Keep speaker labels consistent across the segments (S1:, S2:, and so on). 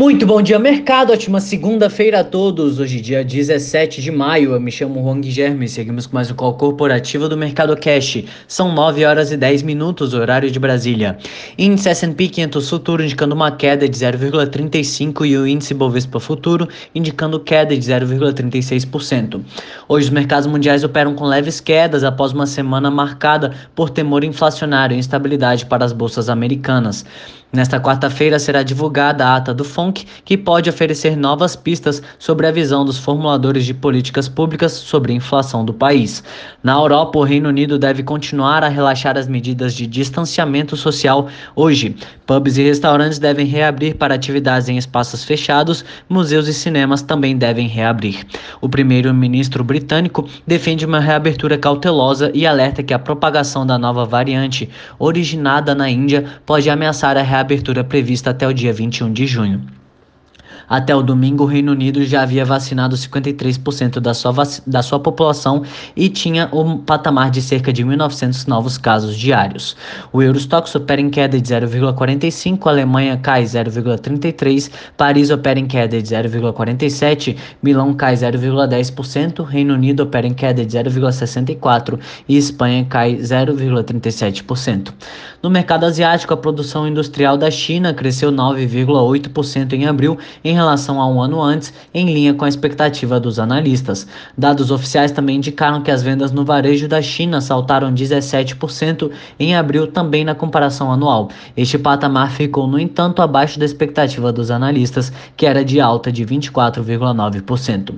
S1: Muito bom dia, mercado. Ótima segunda-feira a todos. Hoje, dia 17 de maio. Eu me chamo Juan Guilherme. Seguimos com mais um call corporativo do Mercado Cash. São 9 horas e 10 minutos, horário de Brasília. Índice S&P 500 Futuro indicando uma queda de 0,35 e o índice Bovespa Futuro indicando queda de 0,36%. Hoje, os mercados mundiais operam com leves quedas após uma semana marcada por temor inflacionário e instabilidade para as bolsas americanas. Nesta quarta-feira será divulgada a ata do FONC, que pode oferecer novas pistas sobre a visão dos formuladores de políticas públicas sobre a inflação do país. Na Europa, o Reino Unido deve continuar a relaxar as medidas de distanciamento social hoje. Pubs e restaurantes devem reabrir para atividades em espaços fechados, museus e cinemas também devem reabrir. O primeiro-ministro britânico defende uma reabertura cautelosa e alerta que a propagação da nova variante, originada na Índia, pode ameaçar a reabertura prevista até o dia 21 de junho. Até o domingo, o Reino Unido já havia vacinado 53% da sua, da sua população e tinha um patamar de cerca de 1.900 novos casos diários. O Eurostox opera em queda de 0,45, a Alemanha cai 0,33, Paris opera em queda de 0,47, Milão cai 0,10%, Reino Unido opera em queda de 0,64 e Espanha cai 0,37%. No mercado asiático, a produção industrial da China cresceu 9,8% em abril em relação a um ano antes, em linha com a expectativa dos analistas. Dados oficiais também indicaram que as vendas no varejo da China saltaram 17% em abril, também na comparação anual. Este patamar ficou, no entanto, abaixo da expectativa dos analistas, que era de alta de 24,9%.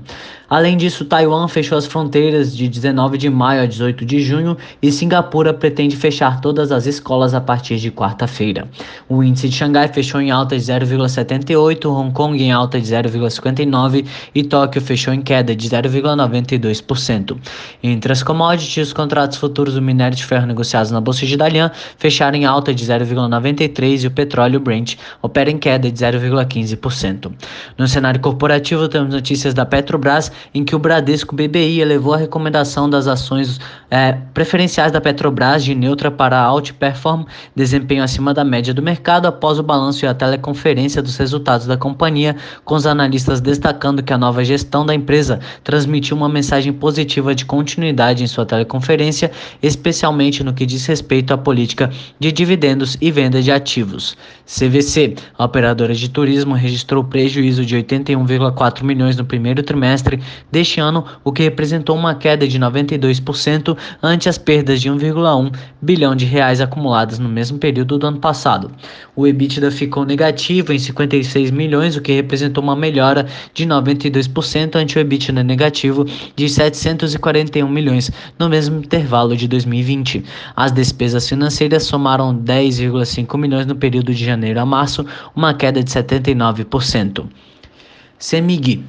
S1: Além disso, Taiwan fechou as fronteiras de 19 de maio a 18 de junho e Singapura pretende fechar todas as escolas a partir de quarta-feira. O índice de Xangai fechou em alta de 0,78, Hong Kong em alta de 0,59 e Tóquio fechou em queda de 0,92%. Entre as commodities, os contratos futuros do minério de ferro negociados na Bolsa de Dalian fecharam em alta de 0,93 e o petróleo Brent opera em queda de 0,15%. No cenário corporativo, temos notícias da Petrobras em que o Bradesco BBI elevou a recomendação das ações é, preferenciais da Petrobras de neutra para alta perform, desempenho acima da média do mercado após o balanço e a teleconferência dos resultados da companhia, com os analistas destacando que a nova gestão da empresa transmitiu uma mensagem positiva de continuidade em sua teleconferência, especialmente no que diz respeito à política de dividendos e venda de ativos. CVC, a operadora de turismo, registrou prejuízo de 81,4 milhões no primeiro trimestre deste ano, o que representou uma queda de 92% ante as perdas de 1,1 bilhão de reais acumuladas no mesmo período do ano passado. O EBITDA ficou negativo em 56 milhões, o que representou uma melhora de 92% ante o EBITDA negativo de 741 milhões no mesmo intervalo de 2020. As despesas financeiras somaram 10,5 milhões no período de janeiro a março, uma queda de 79%. CEMIG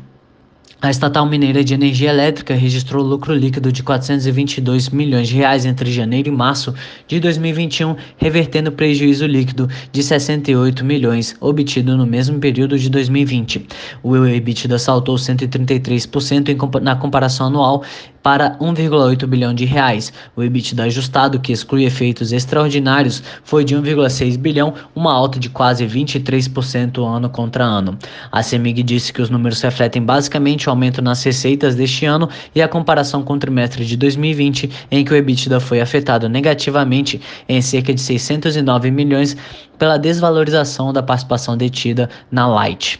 S1: a estatal mineira de energia elétrica registrou lucro líquido de 422 milhões de reais entre janeiro e março de 2021, revertendo prejuízo líquido de 68 milhões obtido no mesmo período de 2020. O EBITDA saltou 133% na comparação anual para 1,8 bilhão de reais. O EBITDA ajustado, que exclui efeitos extraordinários, foi de 1,6 bilhão, uma alta de quase 23% ano contra ano. A CEMIG disse que os números refletem basicamente o aumento nas receitas deste ano e a comparação com o trimestre de 2020, em que o EBITDA foi afetado negativamente em cerca de 609 milhões pela desvalorização da participação detida na Light.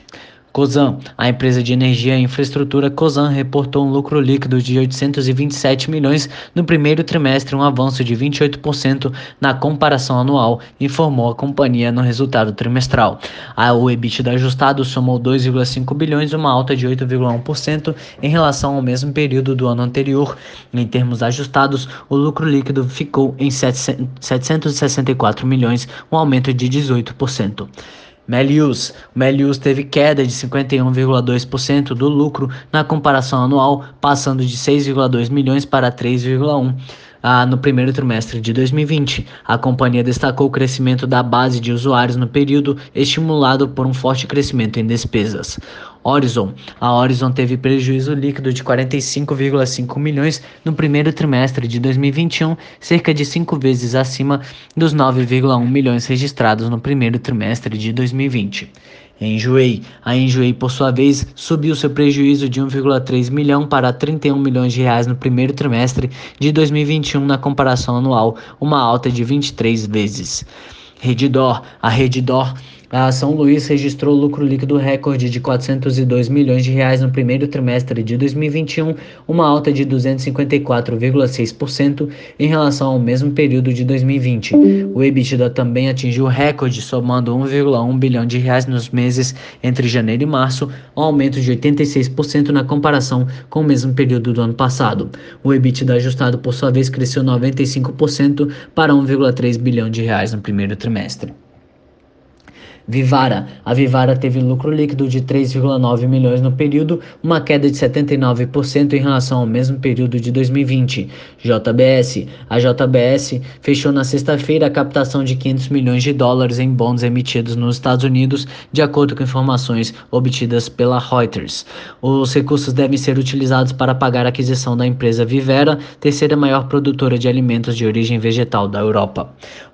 S1: Cosan, a empresa de energia e infraestrutura Cosan reportou um lucro líquido de 827 milhões no primeiro trimestre, um avanço de 28% na comparação anual, informou a companhia no resultado trimestral. A EBITDA ajustado somou 2,5 bilhões, uma alta de 8,1% em relação ao mesmo período do ano anterior. Em termos ajustados, o lucro líquido ficou em 764 milhões, um aumento de 18%. Melius. Melius teve queda de 51,2% do lucro na comparação anual, passando de 6,2 milhões para 3,1 ah, no primeiro trimestre de 2020. A companhia destacou o crescimento da base de usuários no período, estimulado por um forte crescimento em despesas. Horizon. A Horizon teve prejuízo líquido de 45,5 milhões no primeiro trimestre de 2021, cerca de cinco vezes acima dos 9,1 milhões registrados no primeiro trimestre de 2020. Enjoei. A Enjoei, por sua vez, subiu seu prejuízo de 1,3 milhão para 31 milhões de reais no primeiro trimestre de 2021 na comparação anual, uma alta de 23 vezes. Redditor. A Redditor a São Luís registrou lucro líquido recorde de 402 milhões de reais no primeiro trimestre de 2021, uma alta de 254,6% em relação ao mesmo período de 2020. O EBITDA também atingiu recorde, somando 1,1 bilhão de reais nos meses entre janeiro e março, um aumento de 86% na comparação com o mesmo período do ano passado. O EBITDA ajustado, por sua vez, cresceu 95% para 1,3 bilhão de reais no primeiro trimestre. Vivara. A Vivara teve lucro líquido de 3,9 milhões no período, uma queda de 79% em relação ao mesmo período de 2020. JBS. A JBS fechou na sexta-feira a captação de 500 milhões de dólares em bons emitidos nos Estados Unidos, de acordo com informações obtidas pela Reuters. Os recursos devem ser utilizados para pagar a aquisição da empresa Vivera, terceira maior produtora de alimentos de origem vegetal da Europa.